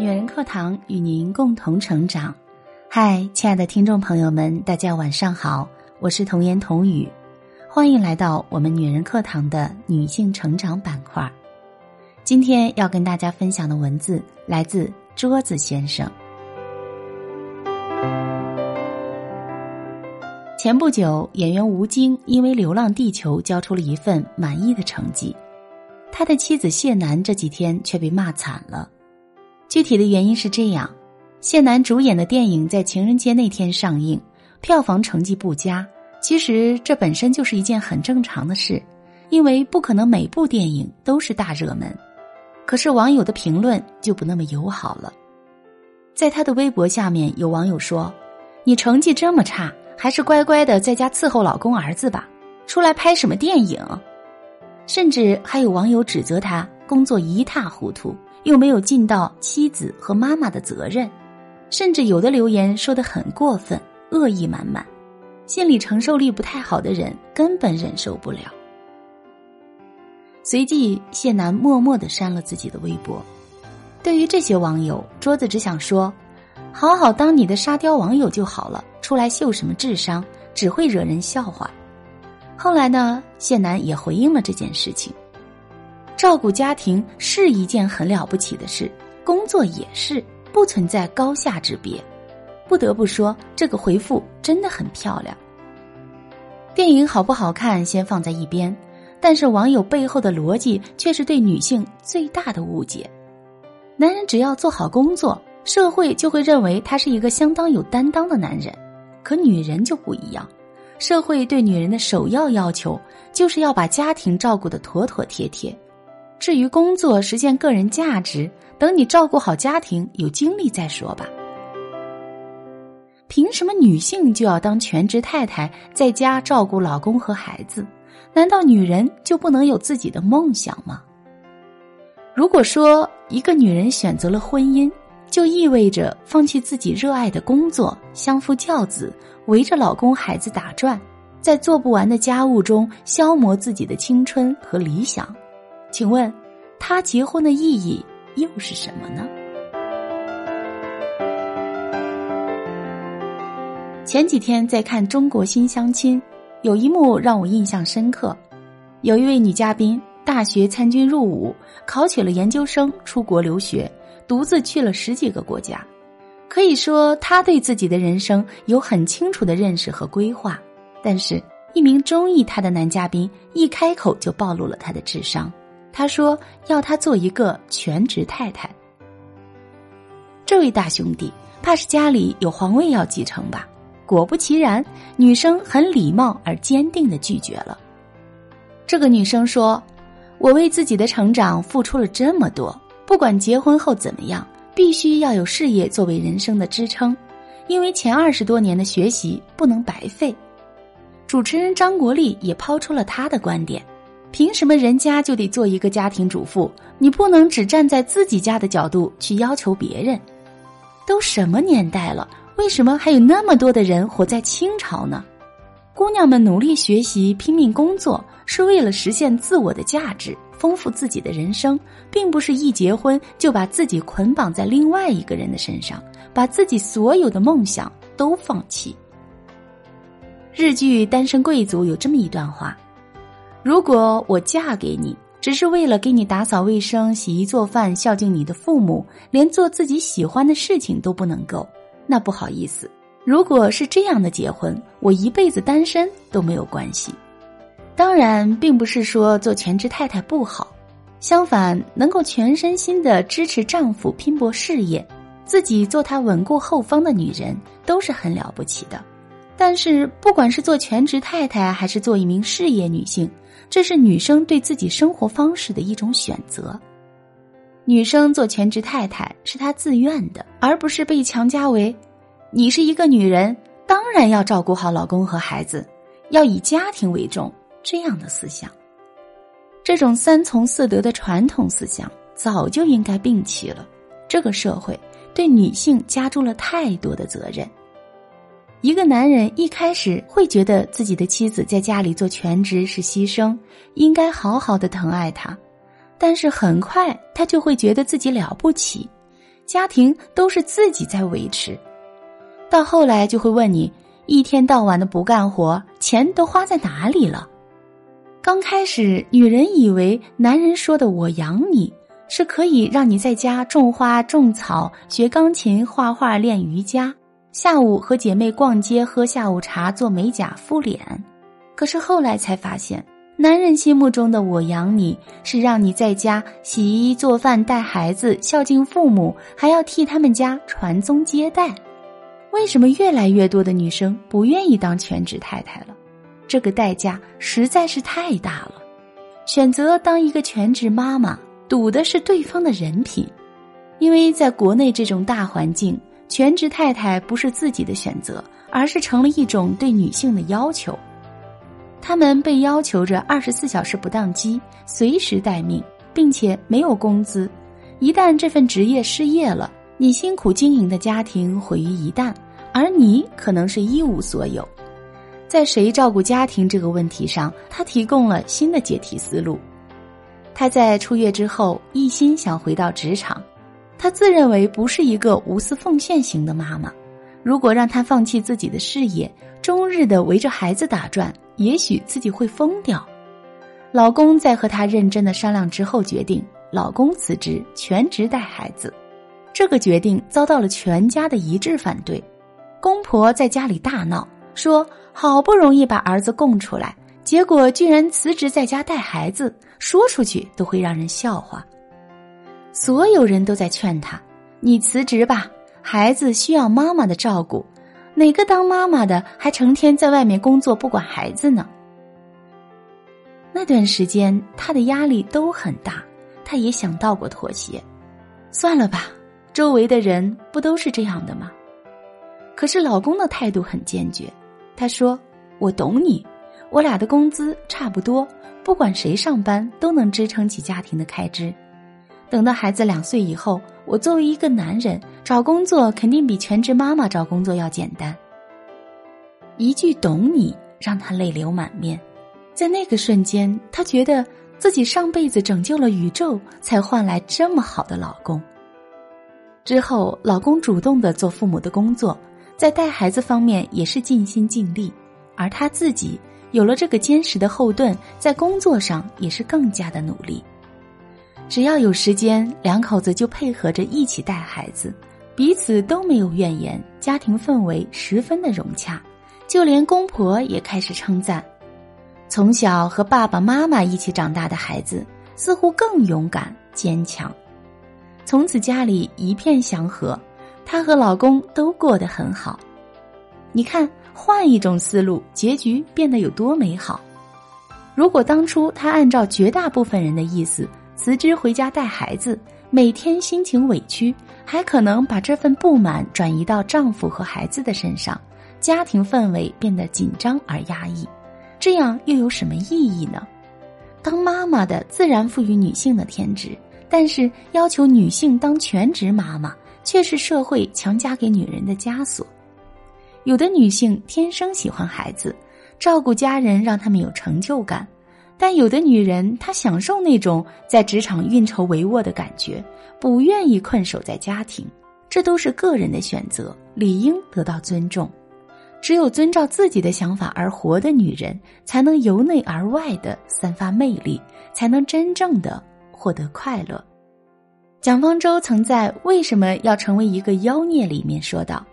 女人课堂与您共同成长。嗨，亲爱的听众朋友们，大家晚上好，我是童言童语，欢迎来到我们女人课堂的女性成长板块。今天要跟大家分享的文字来自桌子先生。前不久，演员吴京因为《流浪地球》交出了一份满意的成绩，他的妻子谢楠这几天却被骂惨了。具体的原因是这样：谢楠主演的电影在情人节那天上映，票房成绩不佳。其实这本身就是一件很正常的事，因为不可能每部电影都是大热门。可是网友的评论就不那么友好了，在他的微博下面，有网友说：“你成绩这么差。”还是乖乖的在家伺候老公儿子吧，出来拍什么电影？甚至还有网友指责他工作一塌糊涂，又没有尽到妻子和妈妈的责任，甚至有的留言说的很过分，恶意满满，心理承受力不太好的人根本忍受不了。随即，谢楠默默的删了自己的微博。对于这些网友，桌子只想说。好好当你的沙雕网友就好了，出来秀什么智商，只会惹人笑话。后来呢，谢楠也回应了这件事情。照顾家庭是一件很了不起的事，工作也是，不存在高下之别。不得不说，这个回复真的很漂亮。电影好不好看先放在一边，但是网友背后的逻辑却是对女性最大的误解。男人只要做好工作。社会就会认为他是一个相当有担当的男人，可女人就不一样。社会对女人的首要要求就是要把家庭照顾的妥妥帖帖。至于工作实现个人价值，等你照顾好家庭有精力再说吧。凭什么女性就要当全职太太，在家照顾老公和孩子？难道女人就不能有自己的梦想吗？如果说一个女人选择了婚姻，就意味着放弃自己热爱的工作，相夫教子，围着老公孩子打转，在做不完的家务中消磨自己的青春和理想。请问，他结婚的意义又是什么呢？前几天在看《中国新相亲》，有一幕让我印象深刻，有一位女嘉宾大学参军入伍，考取了研究生，出国留学。独自去了十几个国家，可以说他对自己的人生有很清楚的认识和规划。但是，一名中意他的男嘉宾一开口就暴露了他的智商。他说要他做一个全职太太。这位大兄弟怕是家里有皇位要继承吧？果不其然，女生很礼貌而坚定的拒绝了。这个女生说：“我为自己的成长付出了这么多。”不管结婚后怎么样，必须要有事业作为人生的支撑，因为前二十多年的学习不能白费。主持人张国立也抛出了他的观点：凭什么人家就得做一个家庭主妇？你不能只站在自己家的角度去要求别人？都什么年代了，为什么还有那么多的人活在清朝呢？姑娘们努力学习、拼命工作，是为了实现自我的价值。丰富自己的人生，并不是一结婚就把自己捆绑在另外一个人的身上，把自己所有的梦想都放弃。日剧《单身贵族》有这么一段话：如果我嫁给你，只是为了给你打扫卫生、洗衣做饭、孝敬你的父母，连做自己喜欢的事情都不能够，那不好意思。如果是这样的结婚，我一辈子单身都没有关系。当然，并不是说做全职太太不好，相反，能够全身心的支持丈夫拼搏事业，自己做他稳固后方的女人，都是很了不起的。但是，不管是做全职太太，还是做一名事业女性，这是女生对自己生活方式的一种选择。女生做全职太太是她自愿的，而不是被强加为。你是一个女人，当然要照顾好老公和孩子，要以家庭为重。这样的思想，这种三从四德的传统思想早就应该摒弃了。这个社会对女性加注了太多的责任。一个男人一开始会觉得自己的妻子在家里做全职是牺牲，应该好好的疼爱她，但是很快他就会觉得自己了不起，家庭都是自己在维持。到后来就会问你，一天到晚的不干活，钱都花在哪里了？刚开始，女人以为男人说的“我养你”是可以让你在家种花、种草、学钢琴、画画、练瑜伽，下午和姐妹逛街、喝下午茶、做美甲、敷脸。可是后来才发现，男人心目中的“我养你”是让你在家洗衣、做饭、带孩子、孝敬父母，还要替他们家传宗接代。为什么越来越多的女生不愿意当全职太太了？这个代价实在是太大了。选择当一个全职妈妈，赌的是对方的人品，因为在国内这种大环境，全职太太不是自己的选择，而是成了一种对女性的要求。她们被要求着二十四小时不当机，随时待命，并且没有工资。一旦这份职业失业了，你辛苦经营的家庭毁于一旦，而你可能是一无所有。在谁照顾家庭这个问题上，他提供了新的解题思路。他在出月之后一心想回到职场，她自认为不是一个无私奉献型的妈妈。如果让她放弃自己的事业，终日的围着孩子打转，也许自己会疯掉。老公在和她认真的商量之后，决定老公辞职全职带孩子。这个决定遭到了全家的一致反对，公婆在家里大闹。说好不容易把儿子供出来，结果居然辞职在家带孩子，说出去都会让人笑话。所有人都在劝他：“你辞职吧，孩子需要妈妈的照顾。哪个当妈妈的还成天在外面工作不管孩子呢？”那段时间他的压力都很大，他也想到过妥协，算了吧，周围的人不都是这样的吗？可是老公的态度很坚决。他说：“我懂你，我俩的工资差不多，不管谁上班都能支撑起家庭的开支。等到孩子两岁以后，我作为一个男人找工作肯定比全职妈妈找工作要简单。”一句“懂你”让他泪流满面，在那个瞬间，他觉得自己上辈子拯救了宇宙，才换来这么好的老公。之后，老公主动的做父母的工作。在带孩子方面也是尽心尽力，而他自己有了这个坚实的后盾，在工作上也是更加的努力。只要有时间，两口子就配合着一起带孩子，彼此都没有怨言，家庭氛围十分的融洽。就连公婆也开始称赞，从小和爸爸妈妈一起长大的孩子似乎更勇敢坚强。从此家里一片祥和。她和老公都过得很好，你看，换一种思路，结局变得有多美好。如果当初她按照绝大部分人的意思辞职回家带孩子，每天心情委屈，还可能把这份不满转移到丈夫和孩子的身上，家庭氛围变得紧张而压抑，这样又有什么意义呢？当妈妈的自然赋予女性的天职，但是要求女性当全职妈妈。却是社会强加给女人的枷锁。有的女性天生喜欢孩子，照顾家人让他们有成就感；但有的女人她享受那种在职场运筹帷幄的感觉，不愿意困守在家庭。这都是个人的选择，理应得到尊重。只有遵照自己的想法而活的女人，才能由内而外的散发魅力，才能真正的获得快乐。蒋方舟曾在《为什么要成为一个妖孽》里面说道：“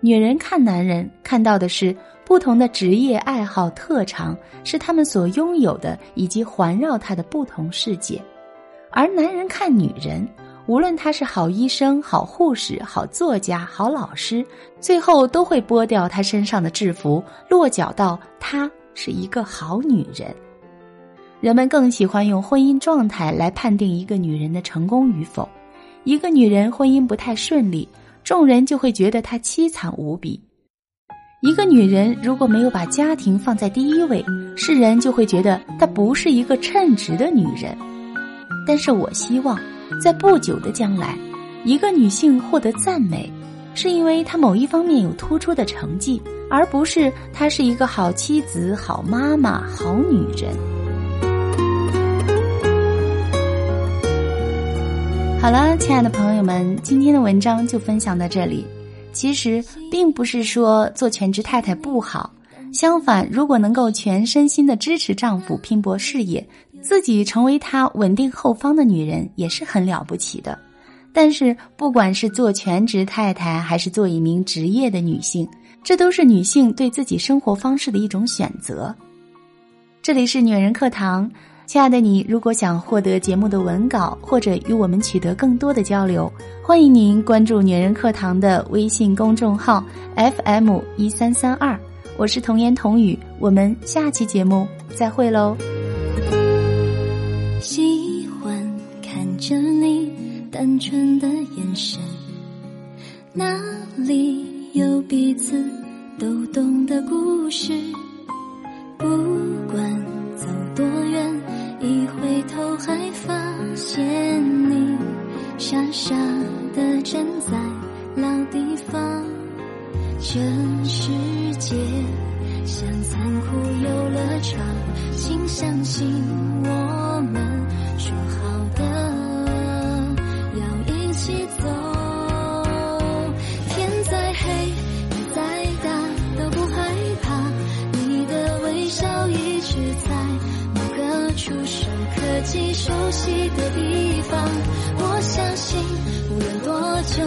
女人看男人看到的是不同的职业、爱好、特长，是他们所拥有的以及环绕他的不同世界；而男人看女人，无论她是好医生、好护士、好作家、好老师，最后都会剥掉她身上的制服，落脚到她是一个好女人。”人们更喜欢用婚姻状态来判定一个女人的成功与否。一个女人婚姻不太顺利，众人就会觉得她凄惨无比；一个女人如果没有把家庭放在第一位，世人就会觉得她不是一个称职的女人。但是我希望，在不久的将来，一个女性获得赞美，是因为她某一方面有突出的成绩，而不是她是一个好妻子、好妈妈、好女人。好了，亲爱的朋友们，今天的文章就分享到这里。其实并不是说做全职太太不好，相反，如果能够全身心的支持丈夫拼搏事业，自己成为他稳定后方的女人，也是很了不起的。但是，不管是做全职太太，还是做一名职业的女性，这都是女性对自己生活方式的一种选择。这里是女人课堂。亲爱的你，如果想获得节目的文稿或者与我们取得更多的交流，欢迎您关注“女人课堂”的微信公众号 FM 一三三二，我是童言童语，我们下期节目再会喽。喜欢看着你单纯的眼神，哪里有彼此都懂的故事，傻傻的站在老地方。这世界像残酷游乐场，请相信我们说好的要一起走。天再黑，雨再大，都不害怕。你的微笑一直在某个。触手可及，熟悉的地方，相信无论多久